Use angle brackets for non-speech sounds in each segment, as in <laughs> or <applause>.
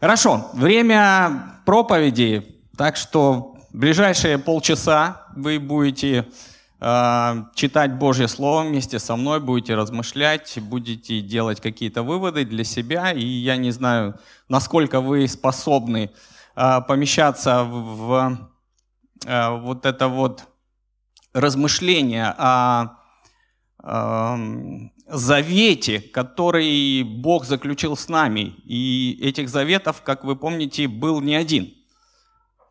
Хорошо, время проповеди, так что ближайшие полчаса вы будете э, читать Божье Слово вместе со мной, будете размышлять, будете делать какие-то выводы для себя, и я не знаю, насколько вы способны э, помещаться в, в э, вот это вот размышление о завете, который Бог заключил с нами. И этих заветов, как вы помните, был не один.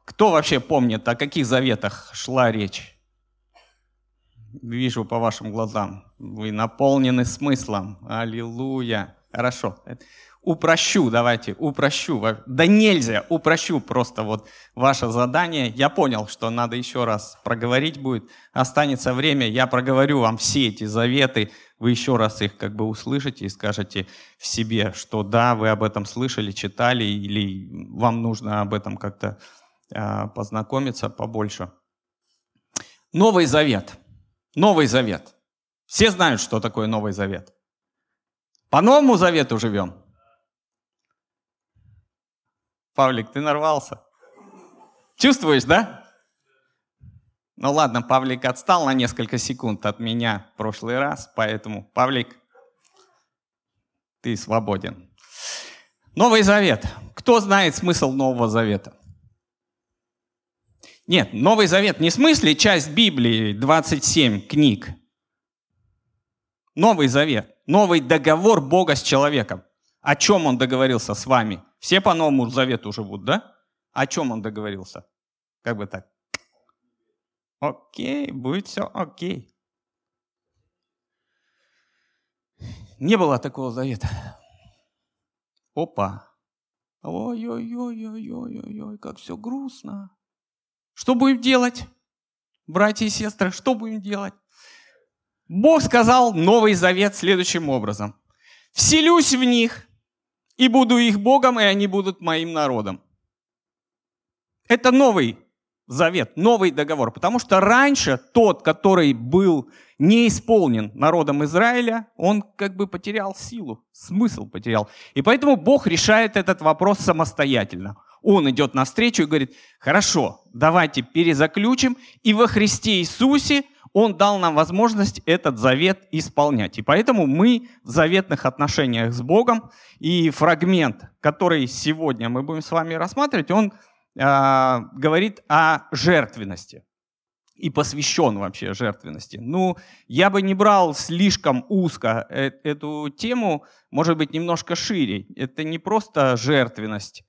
Кто вообще помнит, о каких заветах шла речь? Вижу по вашим глазам. Вы наполнены смыслом. Аллилуйя. Хорошо упрощу, давайте, упрощу. Да нельзя, упрощу просто вот ваше задание. Я понял, что надо еще раз проговорить будет. Останется время, я проговорю вам все эти заветы. Вы еще раз их как бы услышите и скажете в себе, что да, вы об этом слышали, читали, или вам нужно об этом как-то э, познакомиться побольше. Новый Завет. Новый Завет. Все знают, что такое Новый Завет. По Новому Завету живем. Павлик, ты нарвался. Чувствуешь, да? Ну ладно, Павлик отстал на несколько секунд от меня в прошлый раз, поэтому, Павлик, ты свободен. Новый Завет. Кто знает смысл Нового Завета? Нет, Новый Завет не в смысле часть Библии, 27 книг. Новый Завет, новый договор Бога с человеком. О чем он договорился с вами? Все по Новому Завету живут, да? О чем он договорился? Как бы так? Окей, будет все окей. Не было такого завета. Опа. Ой-ой-ой-ой-ой-ой, как все грустно. Что будем делать, братья и сестры, что будем делать? Бог сказал Новый Завет следующим образом. «Вселюсь в них, и буду их Богом, и они будут моим народом. Это новый завет, новый договор, потому что раньше тот, который был не исполнен народом Израиля, он как бы потерял силу, смысл потерял. И поэтому Бог решает этот вопрос самостоятельно. Он идет навстречу и говорит, хорошо, давайте перезаключим, и во Христе Иисусе – он дал нам возможность этот завет исполнять. И поэтому мы в заветных отношениях с Богом. И фрагмент, который сегодня мы будем с вами рассматривать, он э, говорит о жертвенности и посвящен вообще жертвенности. Ну, я бы не брал слишком узко э, эту тему, может быть, немножко шире. Это не просто жертвенность,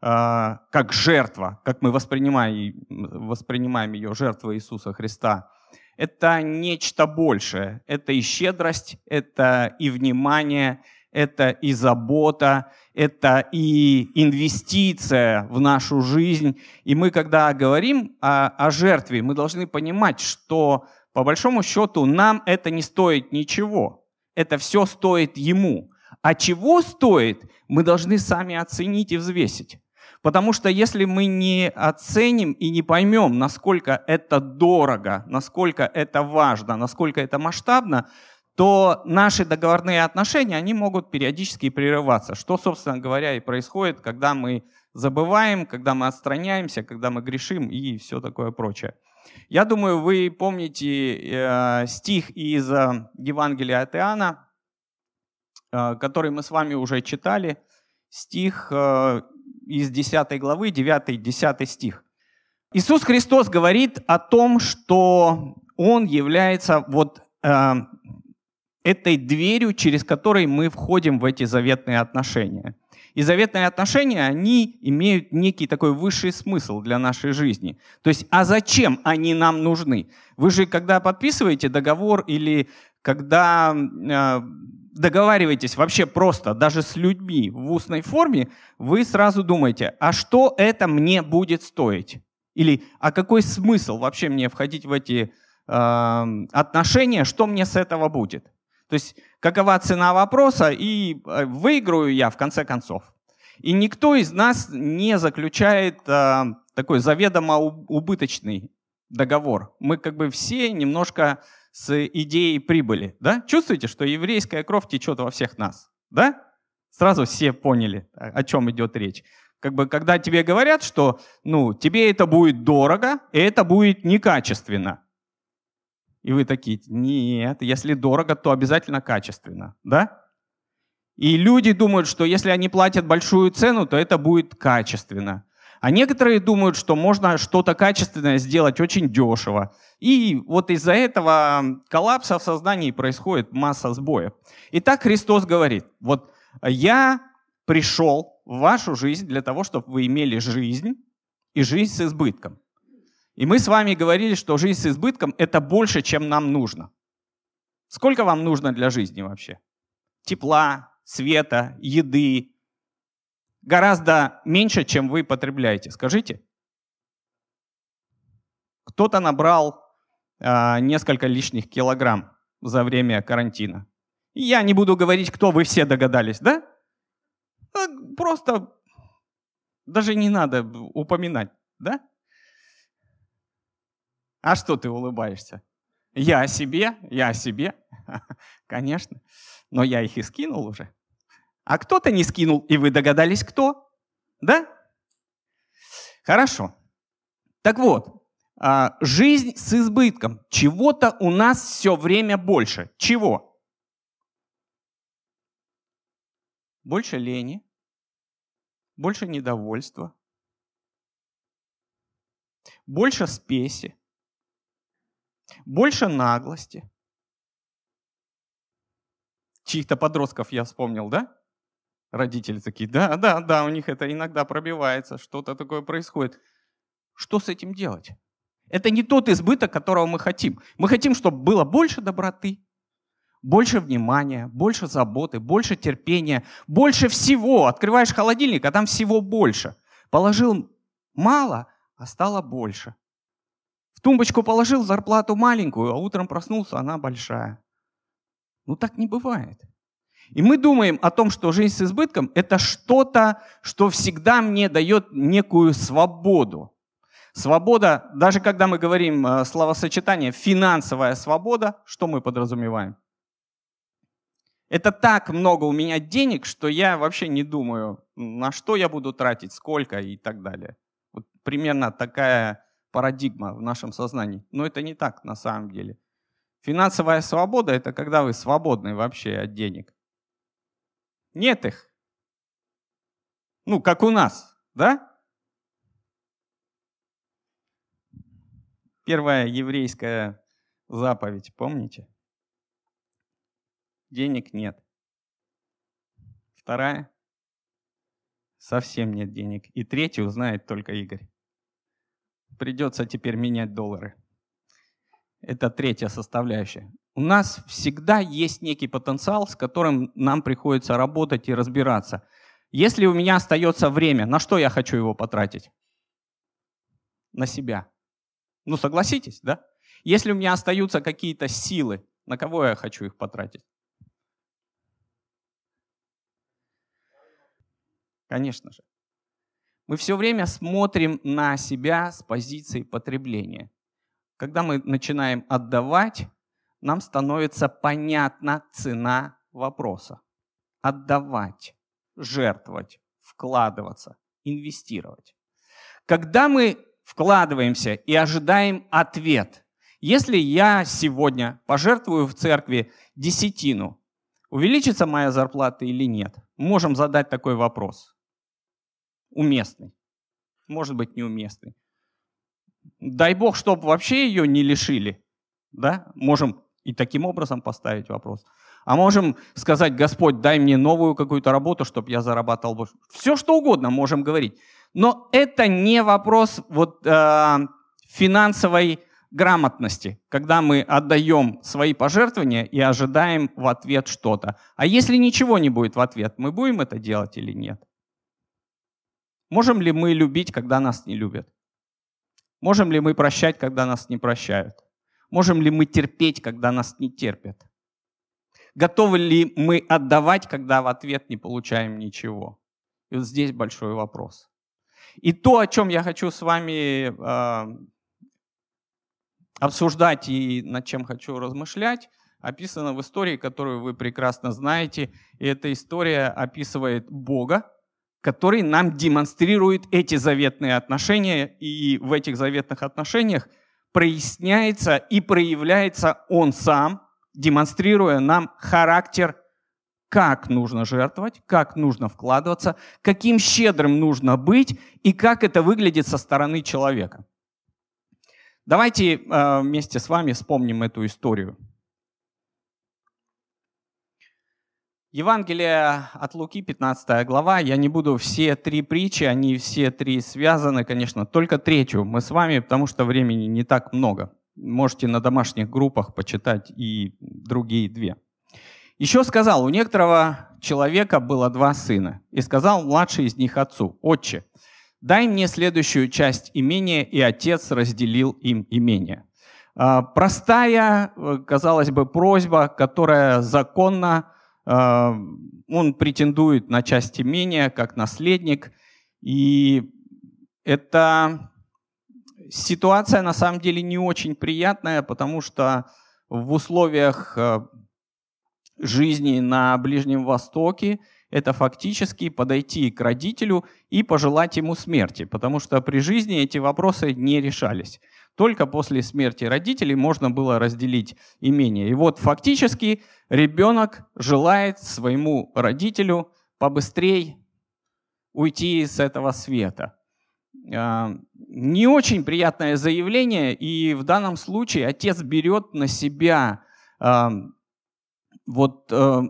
э, как жертва, как мы воспринимаем, воспринимаем ее, жертва Иисуса Христа – это нечто большее. Это и щедрость, это и внимание, это и забота, это и инвестиция в нашу жизнь. И мы, когда говорим о, о жертве, мы должны понимать, что по большому счету нам это не стоит ничего. Это все стоит ему. А чего стоит, мы должны сами оценить и взвесить. Потому что если мы не оценим и не поймем, насколько это дорого, насколько это важно, насколько это масштабно, то наши договорные отношения, они могут периодически прерываться. Что, собственно говоря, и происходит, когда мы забываем, когда мы отстраняемся, когда мы грешим и все такое прочее. Я думаю, вы помните э, стих из э, Евангелия от Иоанна, э, который мы с вами уже читали. Стих э, из 10 главы, 9-10 стих. Иисус Христос говорит о том, что Он является вот э, этой дверью, через которой мы входим в эти заветные отношения. И заветные отношения, они имеют некий такой высший смысл для нашей жизни. То есть, а зачем они нам нужны? Вы же, когда подписываете договор или когда э, договариваетесь вообще просто, даже с людьми в устной форме, вы сразу думаете, а что это мне будет стоить? Или а какой смысл вообще мне входить в эти э, отношения, что мне с этого будет? То есть какова цена вопроса и э, выиграю я в конце концов. И никто из нас не заключает э, такой заведомо убыточный договор. Мы как бы все немножко с идеей прибыли. Да? Чувствуете, что еврейская кровь течет во всех нас? Да? Сразу все поняли, о чем идет речь. Как бы, когда тебе говорят, что ну, тебе это будет дорого, и это будет некачественно. И вы такие, нет, если дорого, то обязательно качественно, да? И люди думают, что если они платят большую цену, то это будет качественно. А некоторые думают, что можно что-то качественное сделать очень дешево. И вот из-за этого коллапса в сознании происходит масса сбоев. Итак, Христос говорит, вот я пришел в вашу жизнь для того, чтобы вы имели жизнь и жизнь с избытком. И мы с вами говорили, что жизнь с избытком – это больше, чем нам нужно. Сколько вам нужно для жизни вообще? Тепла, света, еды. Гораздо меньше, чем вы потребляете. Скажите. Кто-то набрал э, несколько лишних килограмм за время карантина. Я не буду говорить, кто вы все догадались, да? А, просто даже не надо упоминать, да? А что ты улыбаешься? Я о себе, я о себе, <laughs> конечно. Но я их и скинул уже. А кто-то не скинул, и вы догадались, кто? Да? Хорошо. Так вот, а, жизнь с избытком. Чего-то у нас все время больше. Чего? Больше лени, больше недовольства, больше спеси, больше наглости. Чьих-то подростков я вспомнил, да? Родители такие, да, да, да, у них это иногда пробивается, что-то такое происходит. Что с этим делать? Это не тот избыток, которого мы хотим. Мы хотим, чтобы было больше доброты, больше внимания, больше заботы, больше терпения, больше всего. Открываешь холодильник, а там всего больше. Положил мало, а стало больше тумбочку положил зарплату маленькую, а утром проснулся, она большая. Ну так не бывает. И мы думаем о том, что жизнь с избытком – это что-то, что всегда мне дает некую свободу. Свобода, даже когда мы говорим э, словосочетание «финансовая свобода», что мы подразумеваем? Это так много у меня денег, что я вообще не думаю, на что я буду тратить, сколько и так далее. Вот примерно такая парадигма в нашем сознании. Но это не так на самом деле. Финансовая свобода – это когда вы свободны вообще от денег. Нет их. Ну, как у нас, да? Первая еврейская заповедь, помните? Денег нет. Вторая – совсем нет денег. И третью знает только Игорь придется теперь менять доллары. Это третья составляющая. У нас всегда есть некий потенциал, с которым нам приходится работать и разбираться. Если у меня остается время, на что я хочу его потратить? На себя. Ну, согласитесь, да? Если у меня остаются какие-то силы, на кого я хочу их потратить? Конечно же. Мы все время смотрим на себя с позиции потребления. Когда мы начинаем отдавать, нам становится понятна цена вопроса. Отдавать, жертвовать, вкладываться, инвестировать. Когда мы вкладываемся и ожидаем ответ, если я сегодня пожертвую в церкви десятину, увеличится моя зарплата или нет? Можем задать такой вопрос уместный. Может быть, неуместный. Дай Бог, чтобы вообще ее не лишили. Да? Можем и таким образом поставить вопрос. А можем сказать, Господь, дай мне новую какую-то работу, чтобы я зарабатывал больше. Все что угодно можем говорить. Но это не вопрос вот, э, финансовой грамотности, когда мы отдаем свои пожертвования и ожидаем в ответ что-то. А если ничего не будет в ответ, мы будем это делать или нет? Можем ли мы любить, когда нас не любят? Можем ли мы прощать, когда нас не прощают? Можем ли мы терпеть, когда нас не терпят? Готовы ли мы отдавать, когда в ответ не получаем ничего? И вот здесь большой вопрос. И то, о чем я хочу с вами э, обсуждать и над чем хочу размышлять, описана в истории, которую вы прекрасно знаете. И эта история описывает Бога, который нам демонстрирует эти заветные отношения. И в этих заветных отношениях проясняется и проявляется Он сам, демонстрируя нам характер, как нужно жертвовать, как нужно вкладываться, каким щедрым нужно быть и как это выглядит со стороны человека. Давайте э, вместе с вами вспомним эту историю. Евангелие от Луки, 15 глава. Я не буду все три притчи, они все три связаны, конечно, только третью мы с вами, потому что времени не так много. Можете на домашних группах почитать и другие две. Еще сказал, у некоторого человека было два сына, и сказал младший из них отцу, «Отче, дай мне следующую часть имения, и отец разделил им имение. А, простая, э, казалось бы, просьба, которая законна, он претендует на часть имения как наследник, и это ситуация на самом деле не очень приятная, потому что в условиях э, жизни на Ближнем Востоке это фактически подойти к родителю и пожелать ему смерти, потому что при жизни эти вопросы не решались. Только после смерти родителей можно было разделить имение. И вот фактически ребенок желает своему родителю побыстрее уйти с этого света. А, не очень приятное заявление, и в данном случае отец берет на себя а, вот э,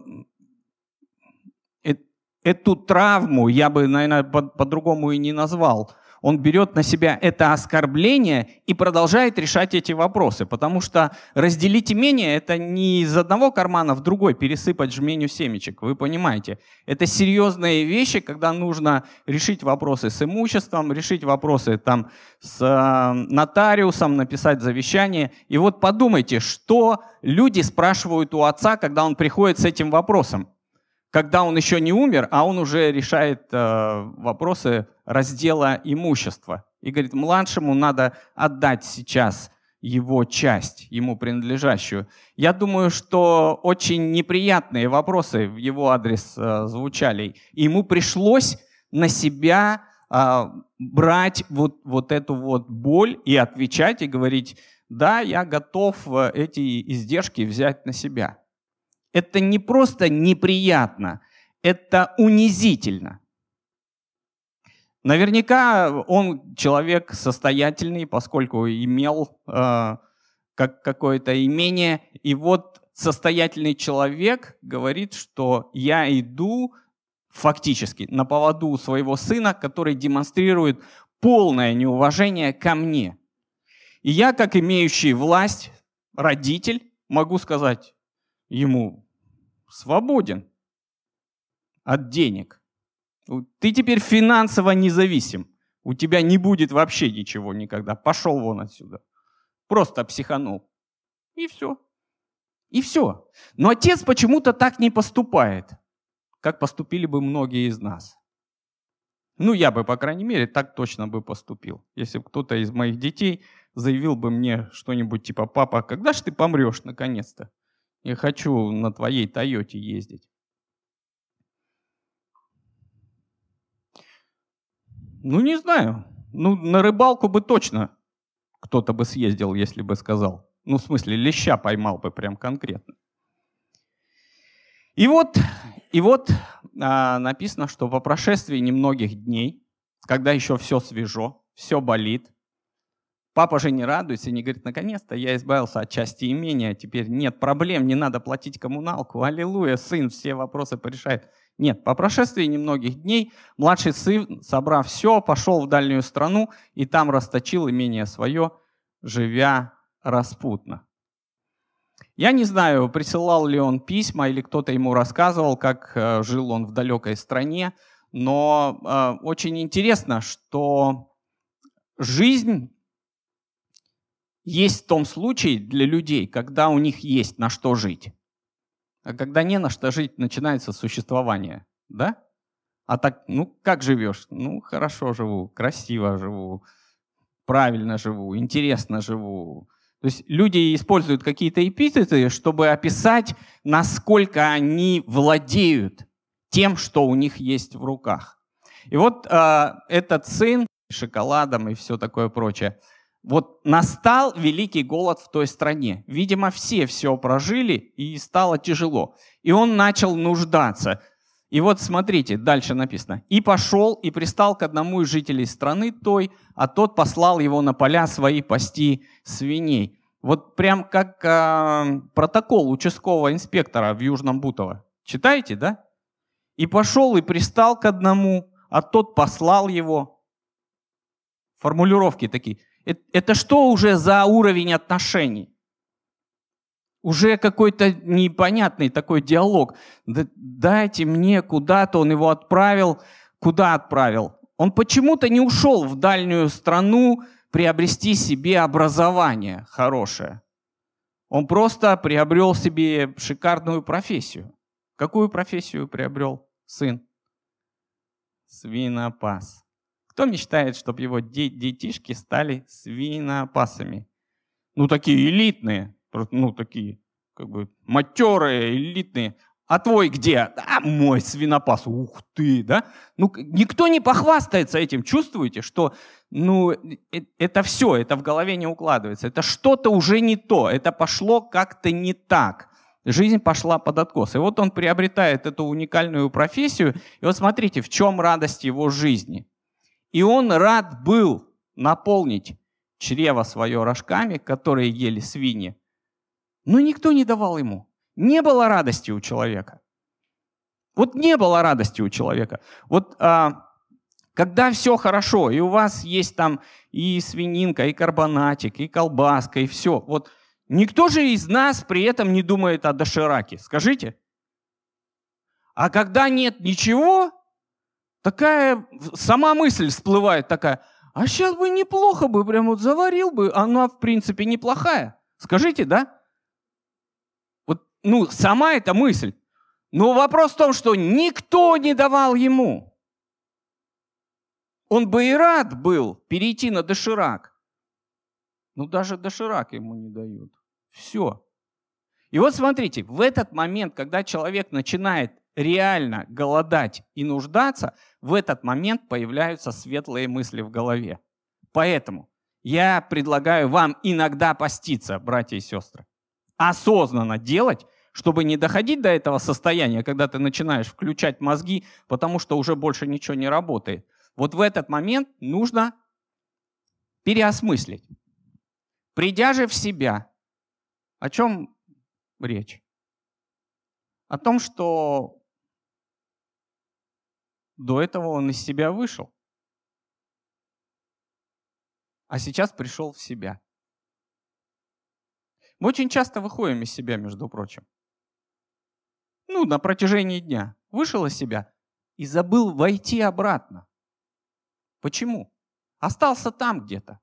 эту травму я бы, наверное, по-другому и не назвал. Он берет на себя это оскорбление и продолжает решать эти вопросы, потому что разделить имение – это не из одного кармана в другой пересыпать жменю семечек, вы понимаете. Это серьезные вещи, когда нужно решить вопросы с имуществом, решить вопросы там, с э, нотариусом, написать завещание. И вот подумайте, что люди спрашивают у отца, когда он приходит с этим вопросом когда он еще не умер, а он уже решает э, вопросы раздела имущества. И говорит, младшему надо отдать сейчас его часть, ему принадлежащую. Я думаю, что очень неприятные вопросы в его адрес э, звучали. И ему пришлось на себя э, брать вот, вот эту вот боль и отвечать, и говорить, да, я готов э, эти издержки взять на себя это не просто неприятно, это унизительно. Наверняка он человек состоятельный, поскольку имел э, как какое-то имение. И вот состоятельный человек говорит, что я иду фактически на поводу своего сына, который демонстрирует полное неуважение ко мне. И я, как имеющий власть, родитель, могу сказать ему, свободен от денег. Ты теперь финансово независим. У тебя не будет вообще ничего никогда. Пошел вон отсюда. Просто психанул. И все. И все. Но отец почему-то так не поступает, как поступили бы многие из нас. Ну, я бы, по крайней мере, так точно бы поступил. Если бы кто-то из моих детей заявил бы мне что-нибудь типа, папа, когда же ты помрешь наконец-то? Я хочу на твоей Тойоте ездить. Ну, не знаю. Ну, на рыбалку бы точно кто-то бы съездил, если бы сказал. Ну, в смысле, леща поймал бы прям конкретно. И вот, и вот а, написано, что по прошествии немногих дней, когда еще все свежо, все болит, Папа же не радуется и не говорит, наконец-то я избавился от части имения, теперь нет проблем, не надо платить коммуналку. Аллилуйя, сын все вопросы порешает. Нет, по прошествии немногих дней младший сын, собрав все, пошел в дальнюю страну и там расточил имение свое, живя распутно. Я не знаю, присылал ли он письма или кто-то ему рассказывал, как э, жил он в далекой стране, но э, очень интересно, что жизнь есть в том случае для людей, когда у них есть на что жить. А когда не на что жить, начинается существование. Да? А так, ну как живешь? Ну хорошо живу, красиво живу, правильно живу, интересно живу, То есть люди используют какие-то эпитеты, чтобы описать, насколько они владеют тем, что у них есть в руках. И вот э, этот сын шоколадом и все такое прочее. Вот настал великий голод в той стране. Видимо, все все прожили, и стало тяжело. И он начал нуждаться. И вот смотрите, дальше написано. «И пошел, и пристал к одному из жителей страны той, а тот послал его на поля свои пасти свиней». Вот прям как э, протокол участкового инспектора в Южном Бутово. Читаете, да? «И пошел, и пристал к одному, а тот послал его». Формулировки такие. Это, что уже за уровень отношений? Уже какой-то непонятный такой диалог. Дайте мне куда-то, он его отправил. Куда отправил? Он почему-то не ушел в дальнюю страну приобрести себе образование хорошее. Он просто приобрел себе шикарную профессию. Какую профессию приобрел сын? Свинопас. Кто мечтает, чтобы его детишки стали свинопасами? Ну, такие элитные, ну, такие, как бы, матерые, элитные. А твой где? А мой свинопас. Ух ты, да? Ну, никто не похвастается этим. Чувствуете, что, ну, э, это все, это в голове не укладывается. Это что-то уже не то. Это пошло как-то не так. Жизнь пошла под откос. И вот он приобретает эту уникальную профессию. И вот смотрите, в чем радость его жизни. И он рад был наполнить чрево свое рожками, которые ели свиньи, но никто не давал ему. Не было радости у человека. Вот не было радости у человека. Вот а, когда все хорошо, и у вас есть там и свининка, и карбонатик, и колбаска, и все. Вот никто же из нас при этом не думает о дошираке. Скажите. А когда нет ничего, такая сама мысль всплывает такая, а сейчас бы неплохо бы, прям вот заварил бы, она в принципе неплохая. Скажите, да? ну, сама эта мысль. Но вопрос в том, что никто не давал ему. Он бы и рад был перейти на доширак. Но даже доширак ему не дают. Все. И вот смотрите, в этот момент, когда человек начинает реально голодать и нуждаться, в этот момент появляются светлые мысли в голове. Поэтому я предлагаю вам иногда поститься, братья и сестры осознанно делать, чтобы не доходить до этого состояния, когда ты начинаешь включать мозги, потому что уже больше ничего не работает. Вот в этот момент нужно переосмыслить. Придя же в себя, о чем речь? О том, что до этого он из себя вышел, а сейчас пришел в себя. Мы очень часто выходим из себя, между прочим. Ну, на протяжении дня. Вышел из себя и забыл войти обратно. Почему? Остался там где-то.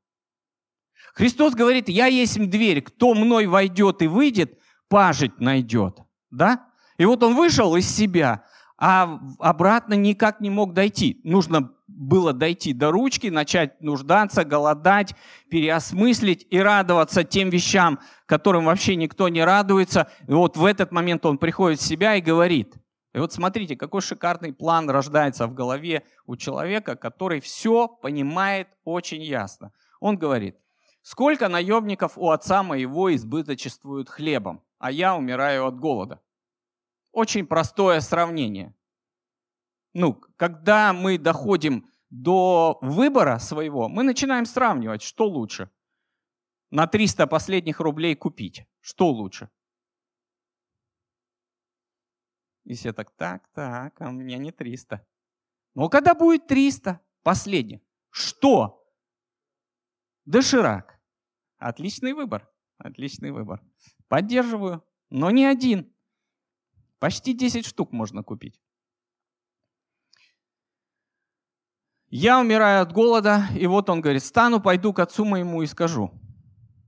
Христос говорит, я есть дверь, кто мной войдет и выйдет, пажить найдет. Да? И вот он вышел из себя, а обратно никак не мог дойти. Нужно было дойти до ручки, начать нуждаться, голодать, переосмыслить и радоваться тем вещам, которым вообще никто не радуется. И вот в этот момент он приходит в себя и говорит. И вот смотрите, какой шикарный план рождается в голове у человека, который все понимает очень ясно. Он говорит, сколько наемников у отца моего избыточествуют хлебом, а я умираю от голода. Очень простое сравнение. Ну, когда мы доходим до выбора своего, мы начинаем сравнивать, что лучше. На 300 последних рублей купить. Что лучше? И все так, так, так, а у меня не 300. Но когда будет 300 последних, что? Доширак. Отличный выбор. Отличный выбор. Поддерживаю, но не один. Почти 10 штук можно купить. Я умираю от голода, и вот он говорит, стану, пойду к отцу моему и скажу,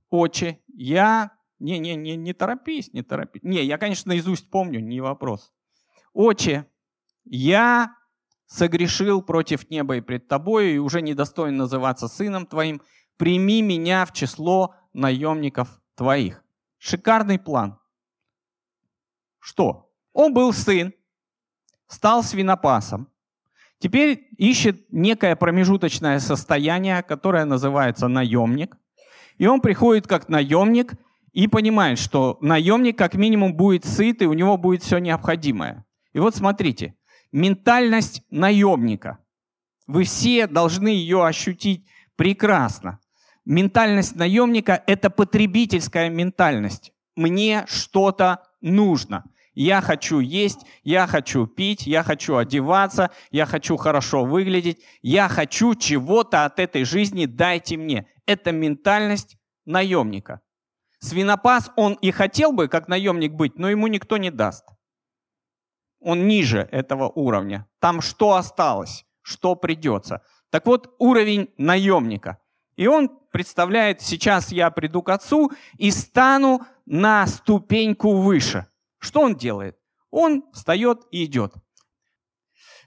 отче, я... Не, не, не, не торопись, не торопись. Не, я, конечно, наизусть помню, не вопрос. Отче, я согрешил против неба и пред тобою, и уже недостоин называться сыном твоим. Прими меня в число наемников твоих. Шикарный план. Что? Он был сын, стал свинопасом. Теперь ищет некое промежуточное состояние, которое называется наемник. И он приходит как наемник и понимает, что наемник как минимум будет сыт, и у него будет все необходимое. И вот смотрите, ментальность наемника. Вы все должны ее ощутить прекрасно. Ментальность наемника – это потребительская ментальность. Мне что-то нужно. Я хочу есть, я хочу пить, я хочу одеваться, я хочу хорошо выглядеть, я хочу чего-то от этой жизни, дайте мне. Это ментальность наемника. Свинопас, он и хотел бы как наемник быть, но ему никто не даст. Он ниже этого уровня. Там что осталось, что придется. Так вот, уровень наемника. И он представляет, сейчас я приду к отцу и стану на ступеньку выше. Что он делает? Он встает и идет.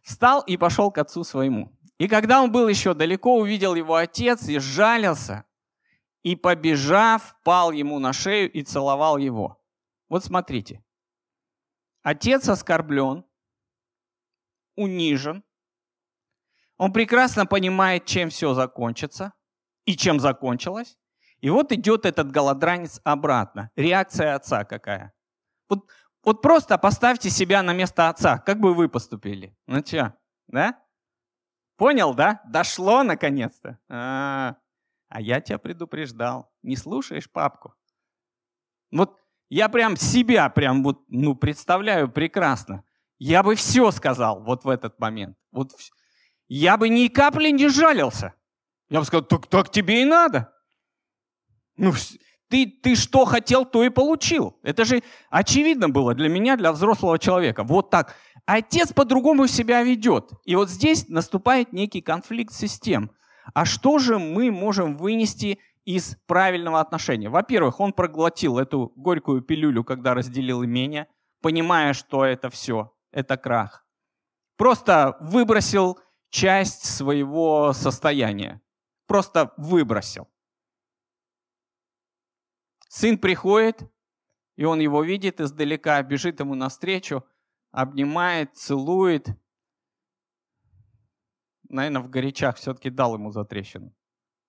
Встал и пошел к отцу своему. И когда он был еще далеко, увидел его отец и сжалился, и, побежав, пал ему на шею и целовал его. Вот смотрите. Отец оскорблен, унижен. Он прекрасно понимает, чем все закончится и чем закончилось. И вот идет этот голодранец обратно. Реакция отца какая? Вот, вот просто поставьте себя на место отца. Как бы вы поступили? Ну что, да? Понял, да? Дошло наконец-то. А, а я тебя предупреждал. Не слушаешь папку. Вот я прям себя прям вот, ну, представляю прекрасно. Я бы все сказал вот в этот момент. Вот я бы ни капли не жалился. Я бы сказал, так, так тебе и надо. Ну, ты, ты что хотел, то и получил. Это же очевидно было для меня, для взрослого человека. Вот так. Отец по-другому себя ведет. И вот здесь наступает некий конфликт систем. А что же мы можем вынести из правильного отношения? Во-первых, он проглотил эту горькую пилюлю, когда разделил имение, понимая, что это все, это крах. Просто выбросил часть своего состояния. Просто выбросил. Сын приходит, и он его видит издалека, бежит ему навстречу, обнимает, целует – наверное, в горячах все-таки дал ему за трещину.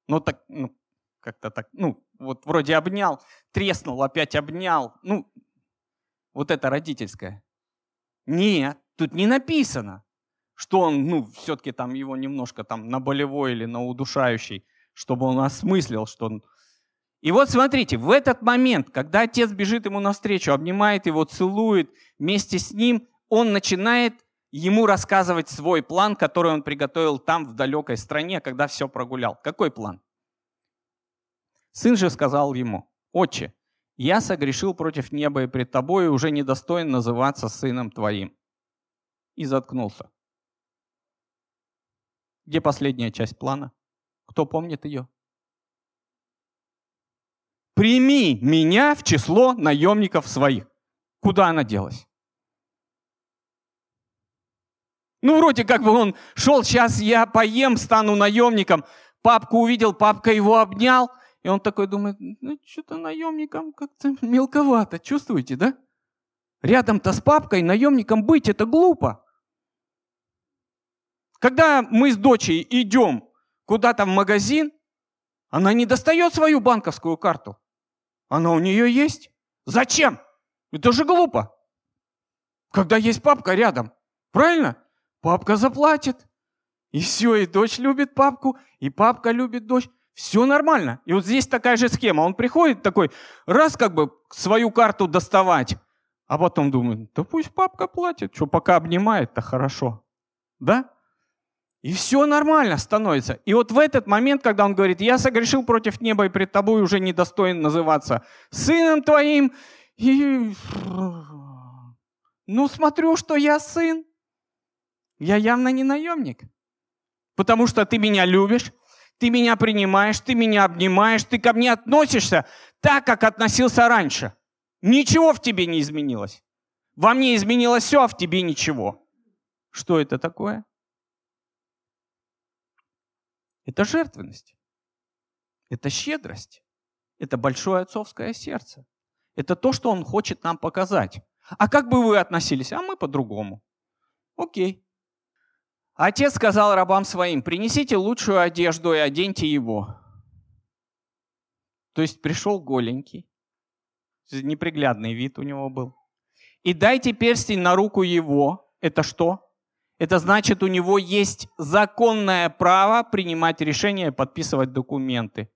Ну, так, ну, как-то так, ну, вот вроде обнял, треснул, опять обнял. Ну, вот это родительское. Нет, тут не написано, что он, ну, все-таки там его немножко там на болевой или на удушающий, чтобы он осмыслил, что он... И вот смотрите, в этот момент, когда отец бежит ему навстречу, обнимает его, целует, вместе с ним он начинает ему рассказывать свой план, который он приготовил там, в далекой стране, когда все прогулял. Какой план? Сын же сказал ему, «Отче, я согрешил против неба и пред тобой и уже недостоин называться сыном твоим». И заткнулся. Где последняя часть плана? Кто помнит ее? Прими меня в число наемников своих. Куда она делась? Ну, вроде как бы он шел, сейчас я поем, стану наемником. Папку увидел, папка его обнял. И он такой думает, ну, что-то наемником как-то мелковато. Чувствуете, да? Рядом-то с папкой наемником быть, это глупо. Когда мы с дочей идем куда-то в магазин, она не достает свою банковскую карту. Она у нее есть. Зачем? Это же глупо. Когда есть папка рядом. Правильно? папка заплатит. И все, и дочь любит папку, и папка любит дочь. Все нормально. И вот здесь такая же схема. Он приходит такой, раз как бы свою карту доставать, а потом думает, да пусть папка платит, что пока обнимает-то хорошо. Да? И все нормально становится. И вот в этот момент, когда он говорит, я согрешил против неба и пред тобой уже недостоин называться сыном твоим, и ну смотрю, что я сын, я явно не наемник. Потому что ты меня любишь, ты меня принимаешь, ты меня обнимаешь, ты ко мне относишься так, как относился раньше. Ничего в тебе не изменилось. Во мне изменилось все, а в тебе ничего. Что это такое? Это жертвенность. Это щедрость. Это большое отцовское сердце. Это то, что он хочет нам показать. А как бы вы относились? А мы по-другому. Окей. Отец сказал рабам своим, принесите лучшую одежду и оденьте его. То есть пришел голенький, неприглядный вид у него был. И дайте перстень на руку его. Это что? Это значит, у него есть законное право принимать решения, подписывать документы.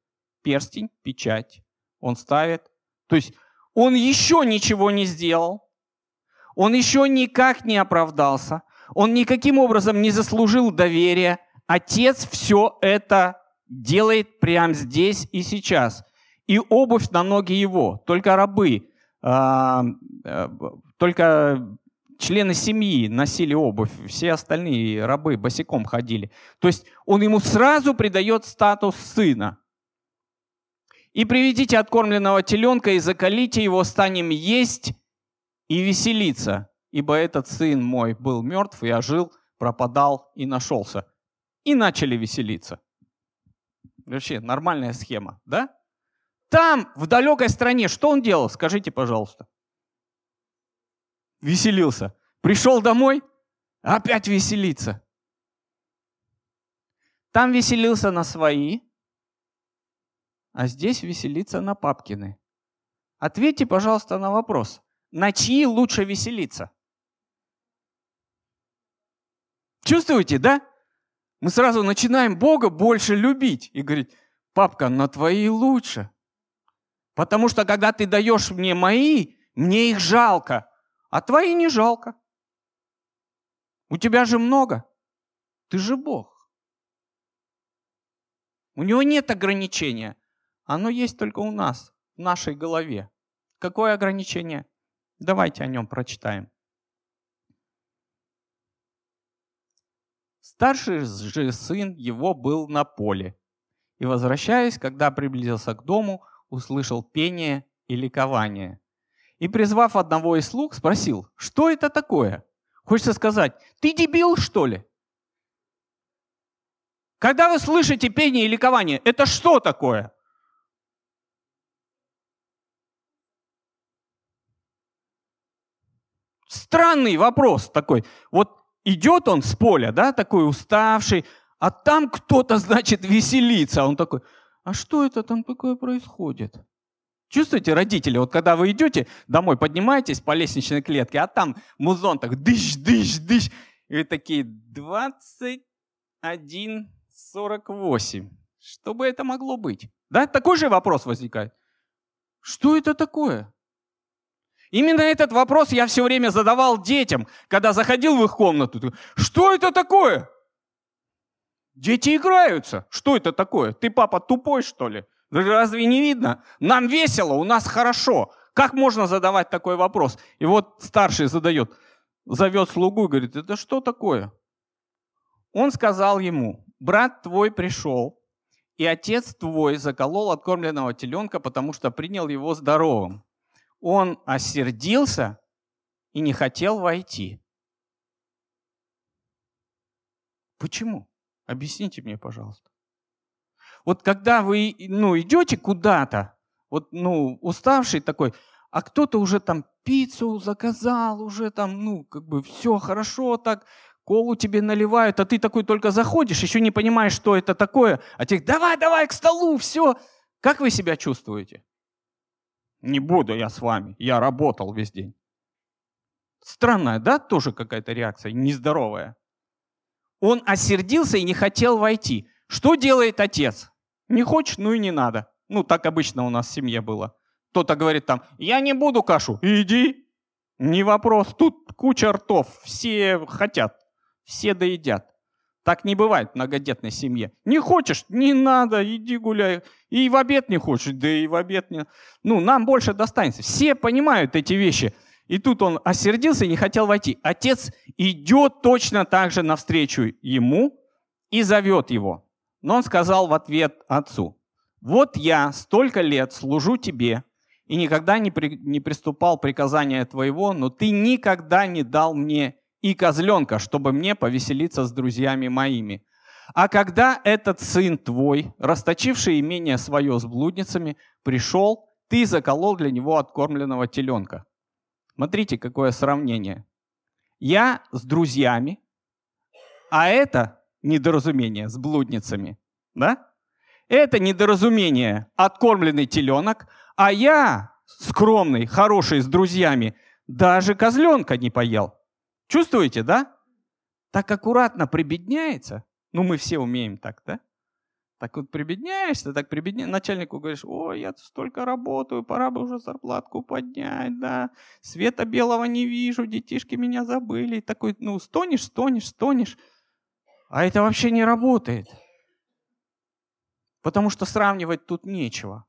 Перстень, печать. Он ставит. То есть он еще ничего не сделал. Он еще никак не оправдался. Он никаким образом не заслужил доверия. Отец все это делает прямо здесь и сейчас. И обувь на ноги его. Только рабы, а, э, только члены семьи носили обувь, все остальные рабы босиком ходили. То есть он ему сразу придает статус сына. И приведите откормленного теленка и закалите его, станем есть и веселиться ибо этот сын мой был мертв и ожил, пропадал и нашелся. И начали веселиться. Вообще нормальная схема, да? Там, в далекой стране, что он делал? Скажите, пожалуйста. Веселился. Пришел домой, опять веселиться. Там веселился на свои, а здесь веселиться на папкины. Ответьте, пожалуйста, на вопрос. На чьи лучше веселиться? Чувствуете, да? Мы сразу начинаем Бога больше любить и говорить, папка, на твои лучше. Потому что когда ты даешь мне мои, мне их жалко, а твои не жалко. У тебя же много. Ты же Бог. У него нет ограничения. Оно есть только у нас, в нашей голове. Какое ограничение? Давайте о нем прочитаем. Старший же сын его был на поле. И, возвращаясь, когда приблизился к дому, услышал пение и ликование. И, призвав одного из слуг, спросил, что это такое? Хочется сказать, ты дебил, что ли? Когда вы слышите пение и ликование, это что такое? Странный вопрос такой. Вот идет он с поля, да, такой уставший, а там кто-то, <laughs> значит, веселится. Он такой, а что это там такое происходит? Чувствуете, родители, вот когда вы идете домой, поднимаетесь по лестничной клетке, а там музон так дыщ, дыщ, дыщ, и вы такие 21.48. Что бы это могло быть? Да, такой же вопрос возникает. Что это такое? Именно этот вопрос я все время задавал детям, когда заходил в их комнату. Что это такое? Дети играются. Что это такое? Ты, папа, тупой, что ли? Разве не видно? Нам весело, у нас хорошо. Как можно задавать такой вопрос? И вот старший задает, зовет слугу и говорит, это что такое? Он сказал ему, брат твой пришел, и отец твой заколол откормленного теленка, потому что принял его здоровым он осердился и не хотел войти. Почему? Объясните мне, пожалуйста. Вот когда вы ну, идете куда-то, вот, ну, уставший такой, а кто-то уже там пиццу заказал, уже там, ну, как бы все хорошо так, колу тебе наливают, а ты такой только заходишь, еще не понимаешь, что это такое, а тебе давай, давай к столу, все. Как вы себя чувствуете? Не буду я с вами, я работал весь день. Странная, да, тоже какая-то реакция, нездоровая. Он осердился и не хотел войти. Что делает отец? Не хочешь, ну и не надо. Ну, так обычно у нас в семье было. Кто-то говорит там, я не буду кашу, иди. Не вопрос, тут куча ртов, все хотят, все доедят. Так не бывает в многодетной семье. Не хочешь, не надо, иди гуляй. И в обед не хочешь, да и в обед не... Ну, нам больше достанется. Все понимают эти вещи. И тут он осердился и не хотел войти. Отец идет точно так же навстречу ему и зовет его. Но он сказал в ответ отцу, «Вот я столько лет служу тебе и никогда не, при, не приступал приказания твоего, но ты никогда не дал мне и козленка, чтобы мне повеселиться с друзьями моими. А когда этот сын твой, расточивший имение свое с блудницами, пришел, ты заколол для него откормленного теленка. Смотрите, какое сравнение. Я с друзьями, а это недоразумение с блудницами. Да? Это недоразумение откормленный теленок, а я скромный, хороший, с друзьями, даже козленка не поел. Чувствуете, да? Так аккуратно прибедняется. Ну, мы все умеем так, да? Так вот прибедняешься, так прибедняешься. Начальнику говоришь, ой, я столько работаю, пора бы уже зарплатку поднять, да. Света белого не вижу, детишки меня забыли. И такой, ну, стонешь, стонешь, стонешь. А это вообще не работает. Потому что сравнивать тут нечего.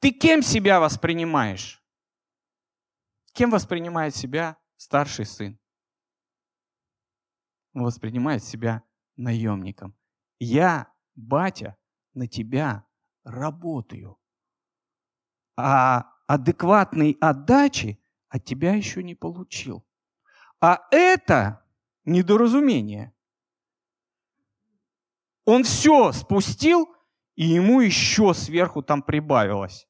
Ты кем себя воспринимаешь? Кем воспринимает себя старший сын? Он воспринимает себя наемником. Я, батя, на тебя работаю. А адекватной отдачи от тебя еще не получил. А это недоразумение. Он все спустил, и ему еще сверху там прибавилось.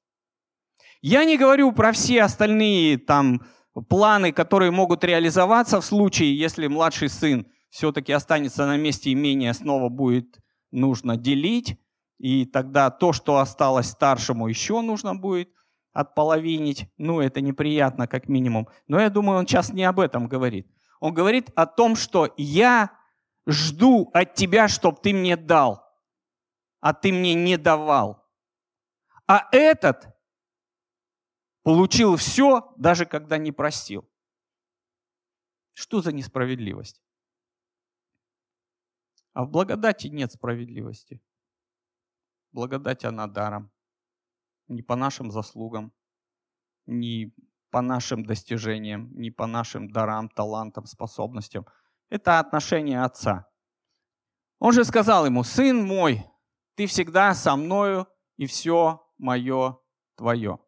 Я не говорю про все остальные там планы, которые могут реализоваться в случае, если младший сын все-таки останется на месте имения, снова будет нужно делить, и тогда то, что осталось старшему, еще нужно будет отполовинить. Ну, это неприятно, как минимум. Но я думаю, он сейчас не об этом говорит. Он говорит о том, что я жду от тебя, чтобы ты мне дал, а ты мне не давал. А этот получил все, даже когда не просил. Что за несправедливость? А в благодати нет справедливости. Благодать она даром. Не по нашим заслугам, не по нашим достижениям, не по нашим дарам, талантам, способностям. Это отношение отца. Он же сказал ему, сын мой, ты всегда со мною, и все мое твое.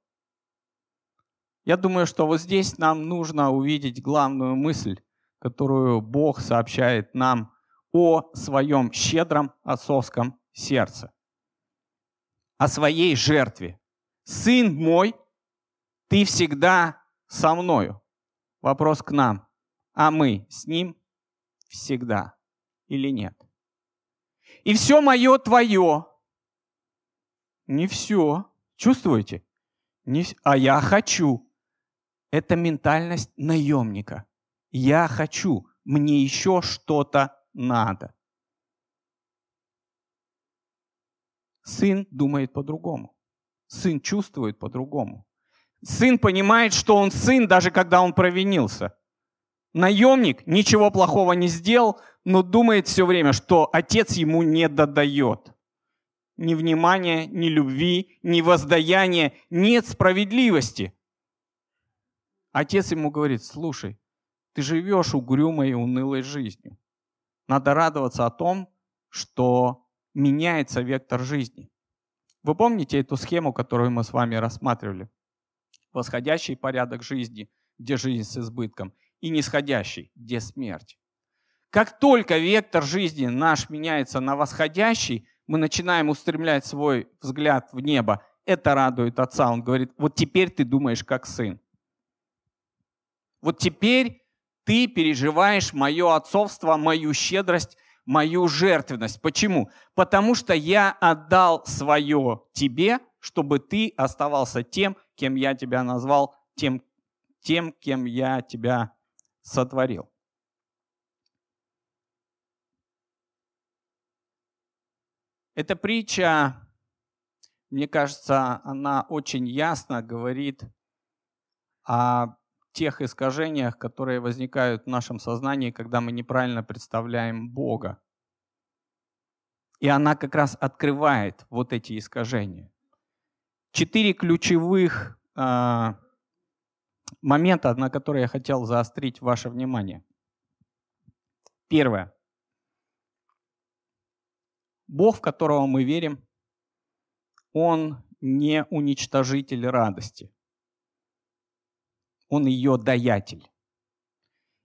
Я думаю, что вот здесь нам нужно увидеть главную мысль, которую Бог сообщает нам о своем щедром отцовском сердце, о своей жертве. Сын мой, ты всегда со мною. Вопрос к нам. А мы с ним всегда или нет? И все мое твое. Не все. Чувствуете? Не, а я хочу. Это ментальность наемника. Я хочу, мне еще что-то надо. Сын думает по-другому. Сын чувствует по-другому. Сын понимает, что он сын, даже когда он провинился. Наемник ничего плохого не сделал, но думает все время, что отец ему не додает. Ни внимания, ни любви, ни воздаяния, нет справедливости. Отец ему говорит, слушай, ты живешь угрюмой и унылой жизнью. Надо радоваться о том, что меняется вектор жизни. Вы помните эту схему, которую мы с вами рассматривали? Восходящий порядок жизни, где жизнь с избытком, и нисходящий, где смерть. Как только вектор жизни наш меняется на восходящий, мы начинаем устремлять свой взгляд в небо. Это радует отца. Он говорит, вот теперь ты думаешь как сын. Вот теперь ты переживаешь мое отцовство, мою щедрость, мою жертвенность. Почему? Потому что я отдал свое тебе, чтобы ты оставался тем, кем я тебя назвал, тем, тем кем я тебя сотворил. Эта притча, мне кажется, она очень ясно говорит о тех искажениях, которые возникают в нашем сознании, когда мы неправильно представляем Бога. И она как раз открывает вот эти искажения. Четыре ключевых э, момента, на которые я хотел заострить ваше внимание. Первое. Бог, в которого мы верим, Он не уничтожитель радости он ее даятель.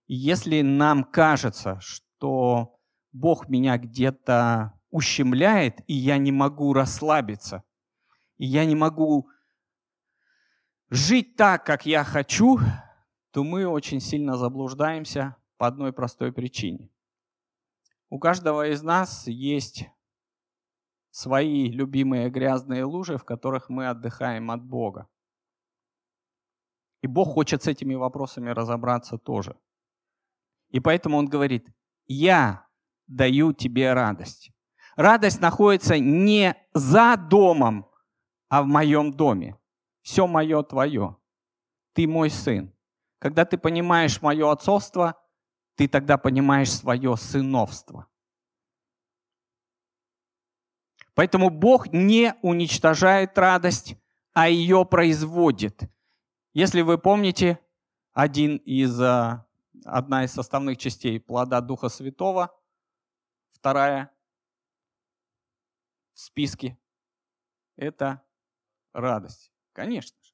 Если нам кажется, что Бог меня где-то ущемляет, и я не могу расслабиться. И я не могу жить так, как я хочу, то мы очень сильно заблуждаемся по одной простой причине. У каждого из нас есть свои любимые грязные лужи, в которых мы отдыхаем от Бога. И Бог хочет с этими вопросами разобраться тоже. И поэтому Он говорит, я даю тебе радость. Радость находится не за домом, а в моем доме. Все мое твое. Ты мой сын. Когда ты понимаешь мое отцовство, ты тогда понимаешь свое сыновство. Поэтому Бог не уничтожает радость, а ее производит. Если вы помните, один из, а, одна из составных частей плода Духа Святого, вторая в списке, это радость. Конечно же.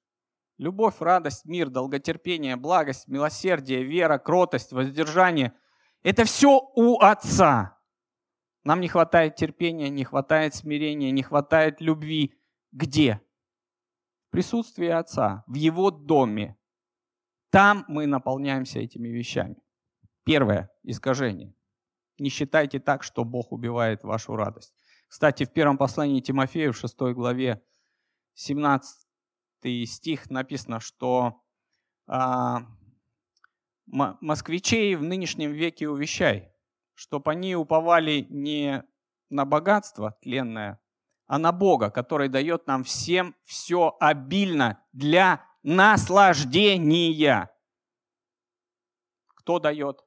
Любовь, радость, мир, долготерпение, благость, милосердие, вера, кротость, воздержание – это все у Отца. Нам не хватает терпения, не хватает смирения, не хватает любви. Где? В присутствии Отца, в Его доме. Там мы наполняемся этими вещами. Первое искажение. Не считайте так, что Бог убивает вашу радость. Кстати, в первом послании Тимофею, в 6 главе, 17 стих написано, что а, москвичей в нынешнем веке увещай, чтобы они уповали не на богатство тленное, а на Бога, который дает нам всем все обильно для наслаждения. Кто дает?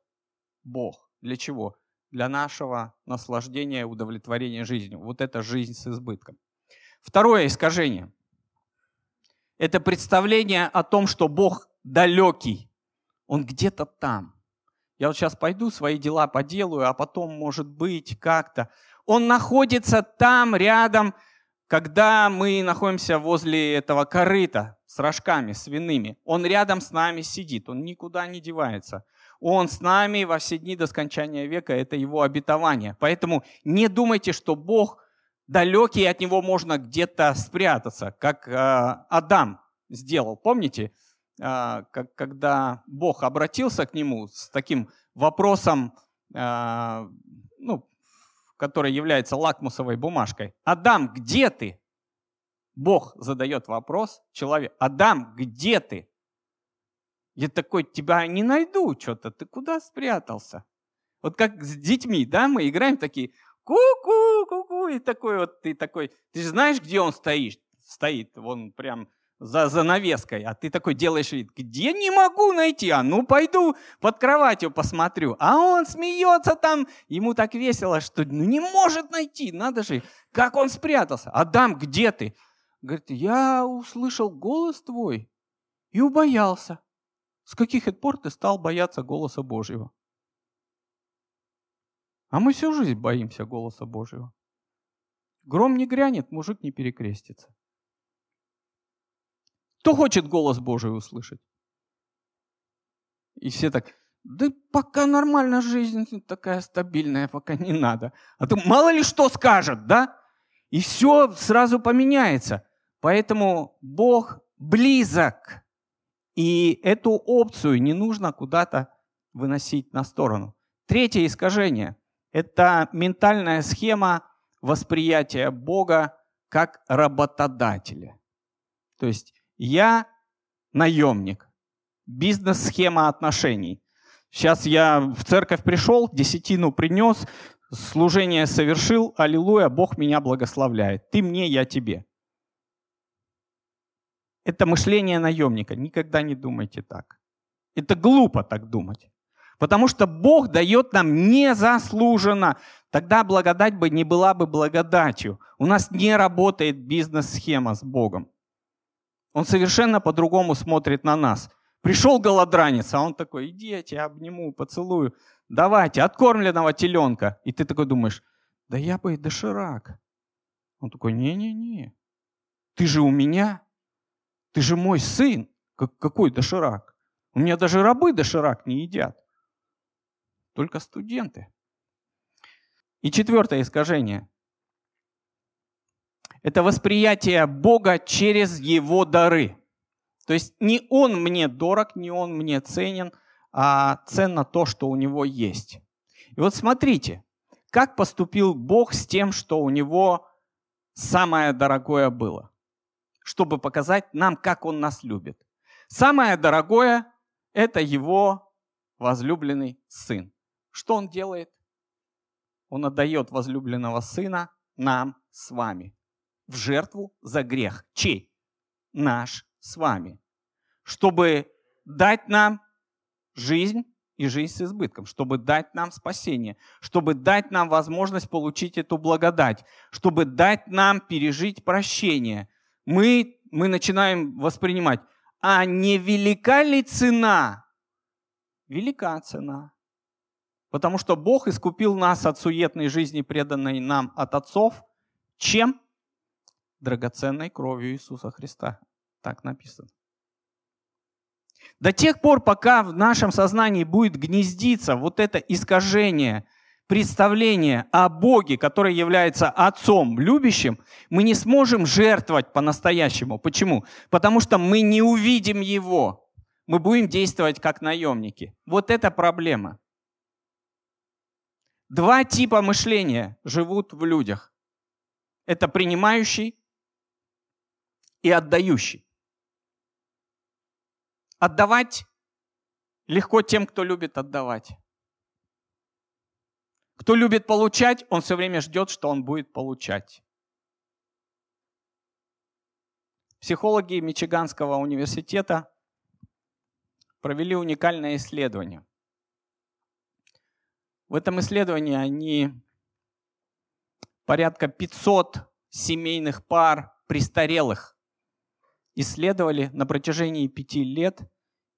Бог. Для чего? Для нашего наслаждения и удовлетворения жизнью. Вот это жизнь с избытком. Второе искажение – это представление о том, что Бог далекий. Он где-то там. Я вот сейчас пойду, свои дела поделаю, а потом, может быть, как-то. Он находится там, рядом, когда мы находимся возле этого корыта с рожками свиными. Он рядом с нами сидит, он никуда не девается. Он с нами во все дни до скончания века, это его обетование. Поэтому не думайте, что Бог далекий, и от него можно где-то спрятаться, как э, Адам сделал. Помните? А, когда Бог обратился к нему с таким вопросом, а, ну, который является лакмусовой бумажкой. «Адам, где ты?» Бог задает вопрос человеку. «Адам, где ты?» Я такой, тебя не найду что-то, ты куда спрятался? Вот как с детьми, да, мы играем такие, ку-ку, ку-ку, и такой вот, ты такой, ты же знаешь, где он стоит? Стоит, вон прям за занавеской, а ты такой делаешь вид, где не могу найти, а ну пойду под кроватью посмотрю. А он смеется там, ему так весело, что ну, не может найти, надо же, как он спрятался. Адам, где ты? Говорит, я услышал голос твой и убоялся. С каких пор ты стал бояться голоса Божьего? А мы всю жизнь боимся голоса Божьего. Гром не грянет, мужик не перекрестится. Кто хочет голос Божий услышать? И все так, да пока нормально жизнь такая стабильная, пока не надо. А то мало ли что скажет, да? И все сразу поменяется. Поэтому Бог близок. И эту опцию не нужно куда-то выносить на сторону. Третье искажение – это ментальная схема восприятия Бога как работодателя. То есть я наемник. Бизнес-схема отношений. Сейчас я в церковь пришел, десятину принес, служение совершил, аллилуйя, Бог меня благословляет. Ты мне, я тебе. Это мышление наемника. Никогда не думайте так. Это глупо так думать. Потому что Бог дает нам незаслуженно. Тогда благодать бы не была бы благодатью. У нас не работает бизнес-схема с Богом. Он совершенно по-другому смотрит на нас. Пришел голодранец, а он такой, иди, я тебя обниму, поцелую. Давайте, откормленного теленка. И ты такой думаешь, да я бы и доширак. Он такой, не-не-не, ты же у меня, ты же мой сын. Какой доширак? У меня даже рабы доширак не едят. Только студенты. И четвертое искажение Это восприятие Бога через Его дары. То есть не Он мне дорог, не Он мне ценен, а ценно то, что у Него есть. И вот смотрите, как поступил Бог с тем, что у Него самое дорогое было, чтобы показать нам, как Он нас любит. Самое дорогое – это Его возлюбленный Сын. Что Он делает? Он отдает возлюбленного Сына нам с вами в жертву за грех. Чей? Наш с вами. Чтобы дать нам жизнь и жизнь с избытком, чтобы дать нам спасение, чтобы дать нам возможность получить эту благодать, чтобы дать нам пережить прощение. Мы, мы начинаем воспринимать, а не велика ли цена? Велика цена. Потому что Бог искупил нас от суетной жизни, преданной нам от отцов. Чем? Драгоценной кровью Иисуса Христа. Так написано. До тех пор, пока в нашем сознании будет гнездиться вот это искажение, представление о Боге, который является Отцом любящим, мы не сможем жертвовать по-настоящему. Почему? Потому что мы не увидим Его. Мы будем действовать как наемники. Вот это проблема. Два типа мышления живут в людях. Это принимающий и отдающий. Отдавать легко тем, кто любит отдавать. Кто любит получать, он все время ждет, что он будет получать. Психологи Мичиганского университета провели уникальное исследование. В этом исследовании они порядка 500 семейных пар престарелых исследовали на протяжении пяти лет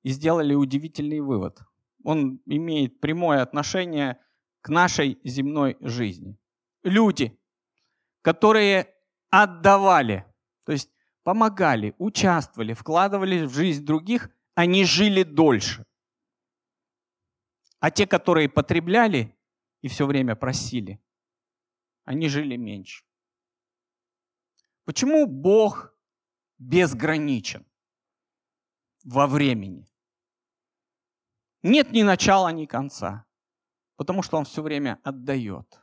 и сделали удивительный вывод. Он имеет прямое отношение к нашей земной жизни. Люди, которые отдавали, то есть помогали, участвовали, вкладывали в жизнь других, они жили дольше. А те, которые потребляли и все время просили, они жили меньше. Почему Бог безграничен во времени? Нет ни начала, ни конца, потому что Он все время отдает.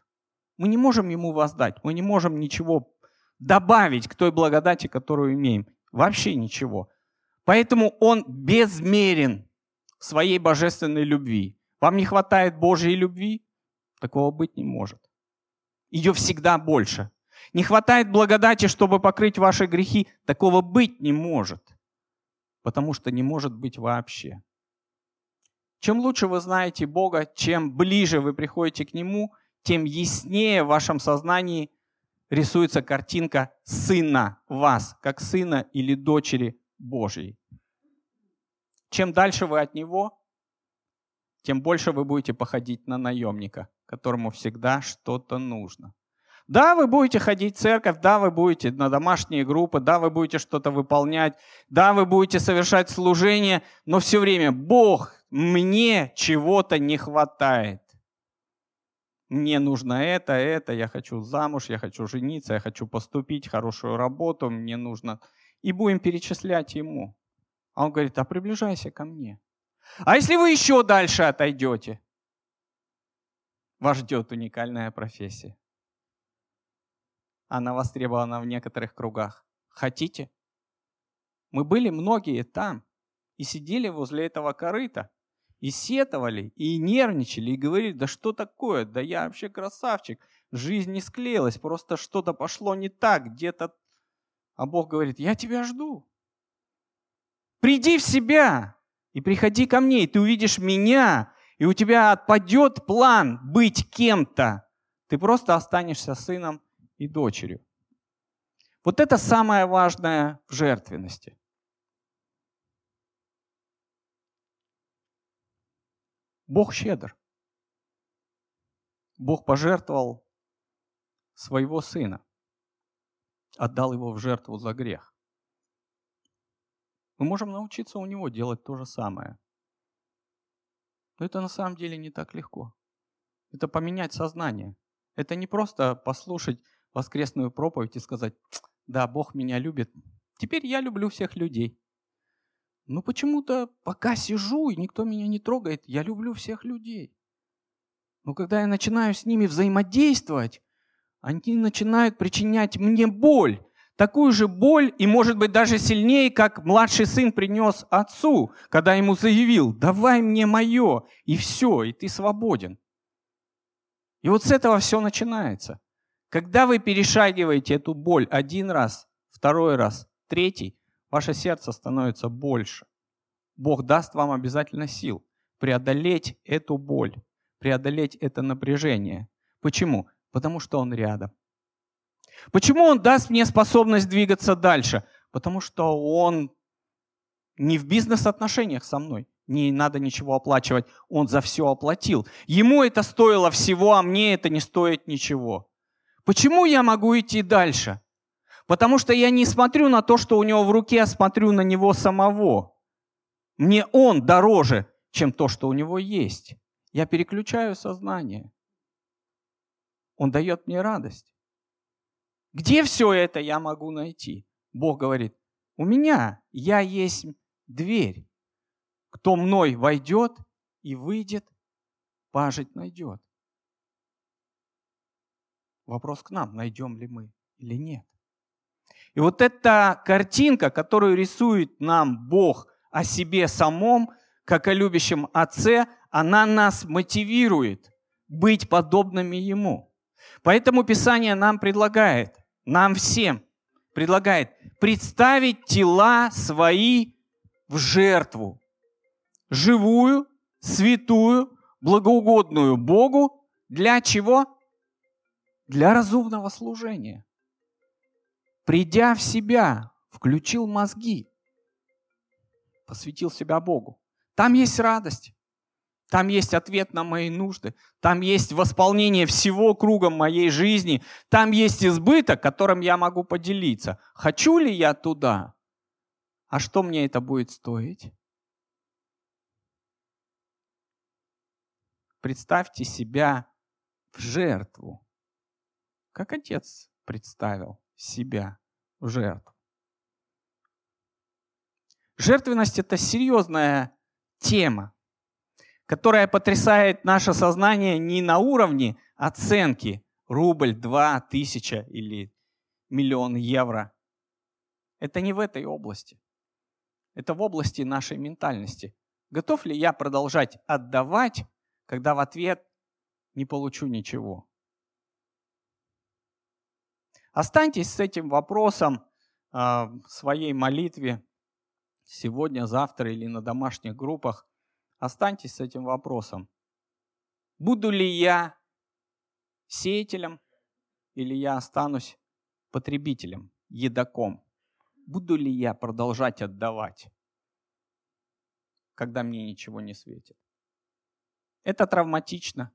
Мы не можем Ему воздать, мы не можем ничего добавить к той благодати, которую имеем. Вообще ничего. Поэтому Он безмерен в своей божественной любви. Вам не хватает Божьей любви? Такого быть не может. Ее всегда больше. Не хватает благодати, чтобы покрыть ваши грехи? Такого быть не может. Потому что не может быть вообще. Чем лучше вы знаете Бога, чем ближе вы приходите к Нему, тем яснее в вашем сознании рисуется картинка Сына вас, как Сына или дочери Божьей. Чем дальше вы от Него, тем больше вы будете походить на наемника, которому всегда что-то нужно. Да, вы будете ходить в церковь, да, вы будете на домашние группы, да, вы будете что-то выполнять, да, вы будете совершать служение, но все время Бог, мне чего-то не хватает. Мне нужно это, это, я хочу замуж, я хочу жениться, я хочу поступить, хорошую работу, мне нужно... И будем перечислять ему. А он говорит, а приближайся ко мне. А если вы еще дальше отойдете, вас ждет уникальная профессия. Она востребована в некоторых кругах. Хотите? Мы были многие там и сидели возле этого корыта, и сетовали, и нервничали, и говорили, да что такое, да я вообще красавчик, жизнь не склеилась, просто что-то пошло не так, где-то... А Бог говорит, я тебя жду. Приди в себя, и приходи ко мне, и ты увидишь меня, и у тебя отпадет план быть кем-то. Ты просто останешься сыном и дочерью. Вот это самое важное в жертвенности. Бог щедр. Бог пожертвовал своего сына, отдал его в жертву за грех. Мы можем научиться у него делать то же самое. Но это на самом деле не так легко. Это поменять сознание. Это не просто послушать воскресную проповедь и сказать, Да, Бог меня любит. Теперь я люблю всех людей. Но почему-то пока сижу и никто меня не трогает, я люблю всех людей. Но когда я начинаю с ними взаимодействовать, они начинают причинять мне боль. Такую же боль и, может быть, даже сильнее, как младший сын принес отцу, когда ему заявил, давай мне мое, и все, и ты свободен. И вот с этого все начинается. Когда вы перешагиваете эту боль один раз, второй раз, третий, ваше сердце становится больше. Бог даст вам обязательно сил преодолеть эту боль, преодолеть это напряжение. Почему? Потому что Он рядом. Почему Он даст мне способность двигаться дальше? Потому что Он не в бизнес-отношениях со мной. Не надо ничего оплачивать. Он за все оплатил. Ему это стоило всего, а мне это не стоит ничего. Почему я могу идти дальше? Потому что я не смотрю на то, что у него в руке, а смотрю на него самого. Мне он дороже, чем то, что у него есть. Я переключаю сознание. Он дает мне радость. Где все это я могу найти? Бог говорит, у меня я есть дверь. Кто мной войдет и выйдет, пажить найдет. Вопрос к нам, найдем ли мы или нет. И вот эта картинка, которую рисует нам Бог о себе самом, как о любящем Отце, она нас мотивирует быть подобными Ему. Поэтому Писание нам предлагает, нам всем предлагает представить тела свои в жертву, живую, святую, благоугодную Богу. Для чего? Для разумного служения. Придя в себя, включил мозги, посвятил себя Богу. Там есть радость, там есть ответ на мои нужды, там есть восполнение всего кругом моей жизни, там есть избыток, которым я могу поделиться. Хочу ли я туда? А что мне это будет стоить? Представьте себя в жертву, как отец представил себя в жертву. Жертвенность – это серьезная тема, которая потрясает наше сознание не на уровне оценки рубль, два, тысяча или миллион евро. Это не в этой области. Это в области нашей ментальности. Готов ли я продолжать отдавать, когда в ответ не получу ничего? Останьтесь с этим вопросом э, в своей молитве сегодня, завтра или на домашних группах. Останьтесь с этим вопросом. Буду ли я сеятелем или я останусь потребителем, едоком? Буду ли я продолжать отдавать, когда мне ничего не светит? Это травматично,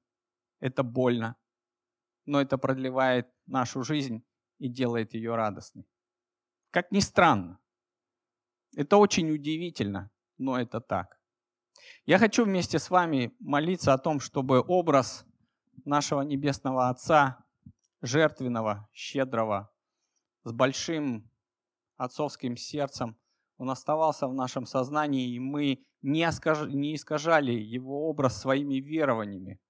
это больно, но это продлевает нашу жизнь и делает ее радостной. Как ни странно. Это очень удивительно, но это так. Я хочу вместе с вами молиться о том, чтобы образ нашего Небесного Отца, жертвенного, щедрого, с большим отцовским сердцем, он оставался в нашем сознании, и мы не искажали его образ своими верованиями,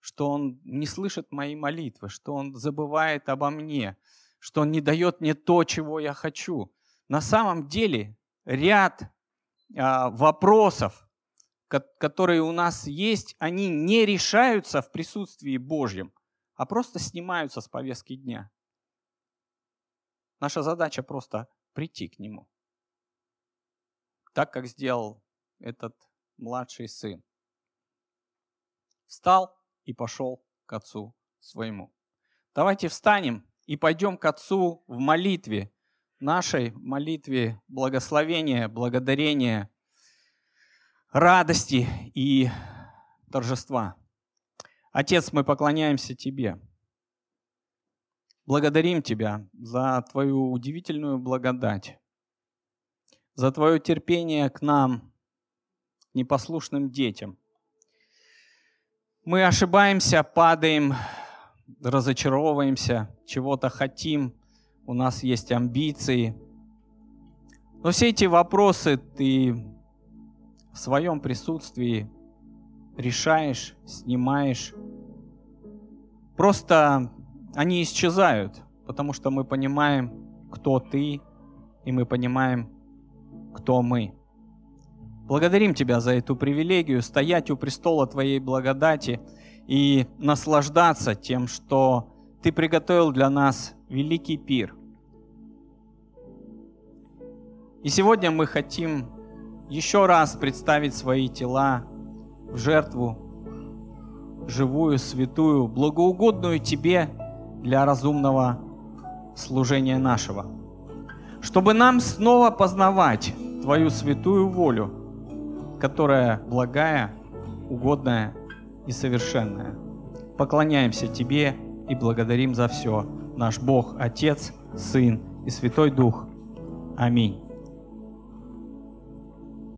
что он не слышит мои молитвы, что он забывает обо мне, что Он не дает мне то, чего я хочу. На самом деле ряд а, вопросов, которые у нас есть, они не решаются в присутствии Божьем, а просто снимаются с повестки дня. Наша задача просто прийти к Нему. Так, как сделал этот младший сын. Встал и пошел к отцу своему. Давайте встанем и пойдем к Отцу в молитве, нашей молитве благословения, благодарения, радости и торжества. Отец, мы поклоняемся Тебе. Благодарим Тебя за Твою удивительную благодать, за Твое терпение к нам, непослушным детям. Мы ошибаемся, падаем, разочаровываемся, чего-то хотим, у нас есть амбиции. Но все эти вопросы ты в своем присутствии решаешь, снимаешь. Просто они исчезают, потому что мы понимаем, кто ты, и мы понимаем, кто мы. Благодарим Тебя за эту привилегию стоять у престола Твоей благодати и наслаждаться тем, что Ты приготовил для нас великий пир. И сегодня мы хотим еще раз представить свои тела в жертву, живую, святую, благоугодную Тебе для разумного служения нашего. Чтобы нам снова познавать Твою святую волю, которая благая, угодная и совершенная. Поклоняемся Тебе и благодарим за все. Наш Бог, Отец, Сын и Святой Дух. Аминь.